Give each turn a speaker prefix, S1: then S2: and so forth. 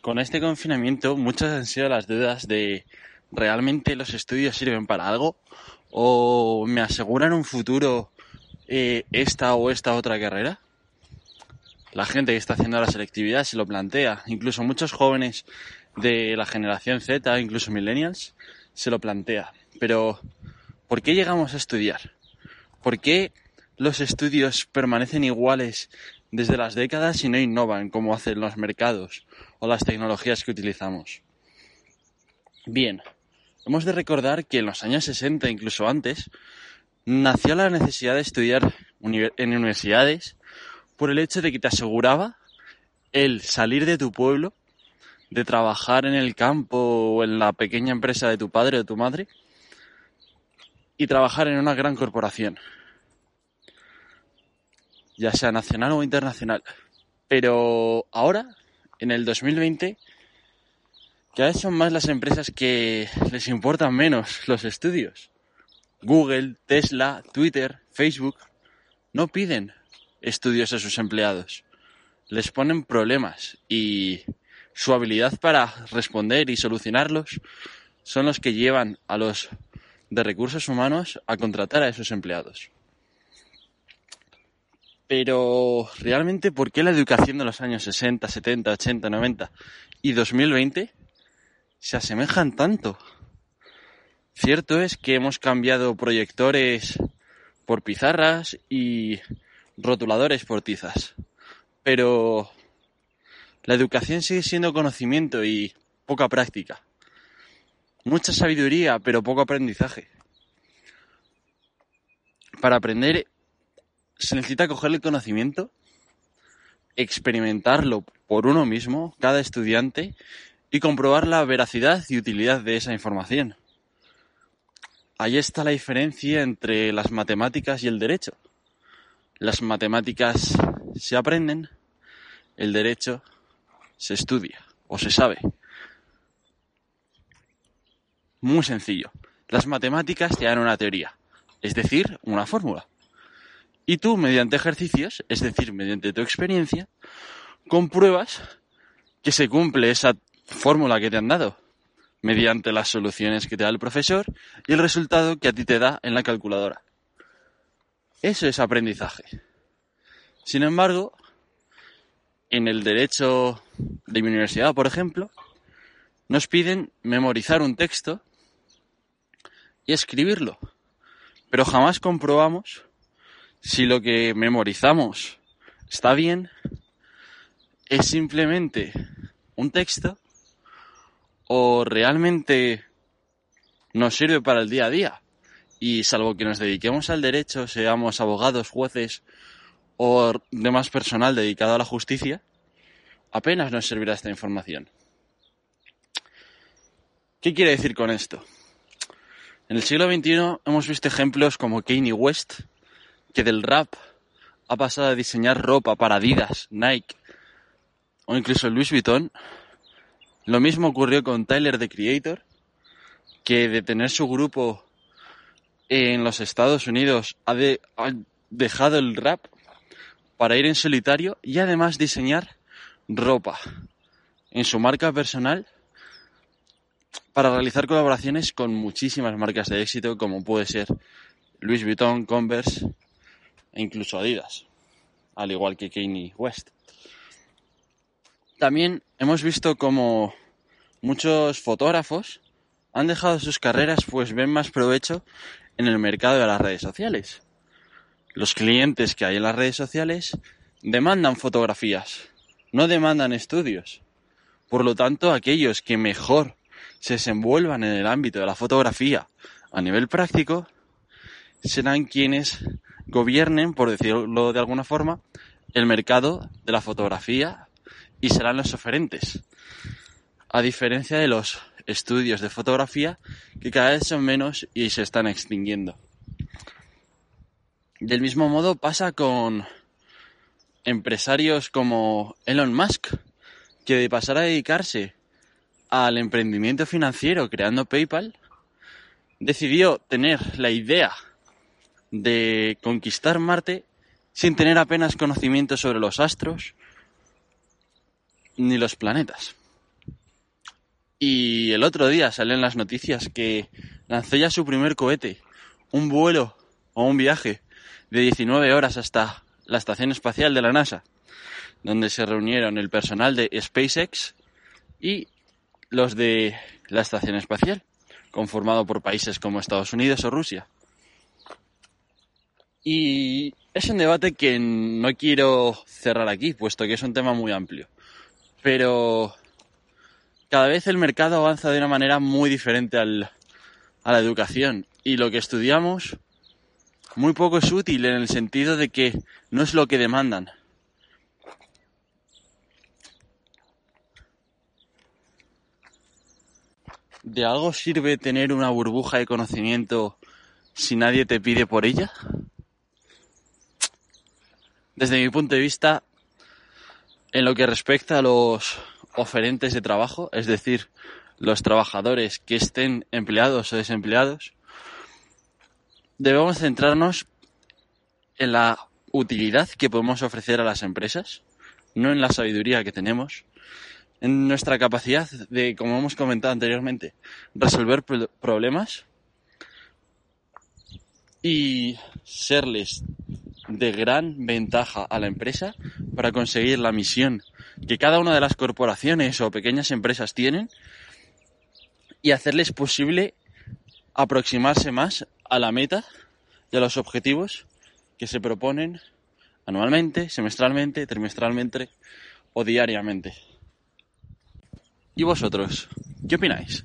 S1: Con este confinamiento, muchas han sido las dudas de ¿realmente los estudios sirven para algo? ¿O me aseguran un futuro eh, esta o esta otra carrera? La gente que está haciendo la selectividad se lo plantea. Incluso muchos jóvenes de la generación Z, incluso millennials, se lo plantea. Pero, ¿por qué llegamos a estudiar? ¿Por qué los estudios permanecen iguales desde las décadas y no innovan como hacen los mercados o las tecnologías que utilizamos. Bien, hemos de recordar que en los años 60, incluso antes, nació la necesidad de estudiar en universidades por el hecho de que te aseguraba el salir de tu pueblo, de trabajar en el campo o en la pequeña empresa de tu padre o tu madre y trabajar en una gran corporación, ya sea nacional o internacional. Pero ahora en el 2020 cada vez son más las empresas que les importan menos los estudios. Google, Tesla, Twitter, Facebook no piden estudios a sus empleados. Les ponen problemas y su habilidad para responder y solucionarlos son los que llevan a los de recursos humanos a contratar a esos empleados. Pero realmente, ¿por qué la educación de los años 60, 70, 80, 90 y 2020 se asemejan tanto? Cierto es que hemos cambiado proyectores por pizarras y rotuladores por tizas, pero la educación sigue siendo conocimiento y poca práctica. Mucha sabiduría, pero poco aprendizaje. Para aprender se necesita coger el conocimiento, experimentarlo por uno mismo, cada estudiante, y comprobar la veracidad y utilidad de esa información. Ahí está la diferencia entre las matemáticas y el derecho. Las matemáticas se aprenden, el derecho se estudia o se sabe. Muy sencillo. Las matemáticas te dan una teoría, es decir, una fórmula. Y tú, mediante ejercicios, es decir, mediante tu experiencia, compruebas que se cumple esa fórmula que te han dado, mediante las soluciones que te da el profesor y el resultado que a ti te da en la calculadora. Eso es aprendizaje. Sin embargo, en el derecho de mi universidad, por ejemplo, nos piden memorizar un texto y escribirlo, pero jamás comprobamos si lo que memorizamos está bien, es simplemente un texto o realmente nos sirve para el día a día. Y salvo que nos dediquemos al derecho, seamos abogados, jueces o demás personal dedicado a la justicia, apenas nos servirá esta información. ¿Qué quiere decir con esto? En el siglo XXI hemos visto ejemplos como Kanye West, que del rap ha pasado a diseñar ropa para Adidas, Nike o incluso Louis Vuitton. Lo mismo ocurrió con Tyler the Creator, que de tener su grupo en los Estados Unidos ha, ha dejado el rap para ir en solitario y además diseñar ropa en su marca personal para realizar colaboraciones con muchísimas marcas de éxito como puede ser Louis Vuitton, Converse e incluso Adidas, al igual que Kanye West. También hemos visto como muchos fotógrafos han dejado sus carreras pues ven más provecho en el mercado de las redes sociales. Los clientes que hay en las redes sociales demandan fotografías, no demandan estudios. Por lo tanto, aquellos que mejor se desenvuelvan en el ámbito de la fotografía a nivel práctico serán quienes gobiernen, por decirlo de alguna forma, el mercado de la fotografía y serán los oferentes. A diferencia de los estudios de fotografía que cada vez son menos y se están extinguiendo. Del mismo modo pasa con empresarios como Elon Musk, que de pasar a dedicarse al emprendimiento financiero creando PayPal, decidió tener la idea de conquistar Marte sin tener apenas conocimiento sobre los astros ni los planetas. Y el otro día salió en las noticias que lanzó ya su primer cohete, un vuelo o un viaje de 19 horas hasta la estación espacial de la NASA, donde se reunieron el personal de SpaceX y los de la estación espacial, conformado por países como Estados Unidos o Rusia. Y es un debate que no quiero cerrar aquí, puesto que es un tema muy amplio. Pero cada vez el mercado avanza de una manera muy diferente al, a la educación. Y lo que estudiamos muy poco es útil en el sentido de que no es lo que demandan. ¿De algo sirve tener una burbuja de conocimiento si nadie te pide por ella? Desde mi punto de vista, en lo que respecta a los oferentes de trabajo, es decir, los trabajadores que estén empleados o desempleados, debemos centrarnos en la utilidad que podemos ofrecer a las empresas, no en la sabiduría que tenemos, en nuestra capacidad de, como hemos comentado anteriormente, resolver problemas y serles de gran ventaja a la empresa para conseguir la misión que cada una de las corporaciones o pequeñas empresas tienen y hacerles posible aproximarse más a la meta y a los objetivos que se proponen anualmente, semestralmente, trimestralmente o diariamente. ¿Y vosotros? ¿Qué opináis?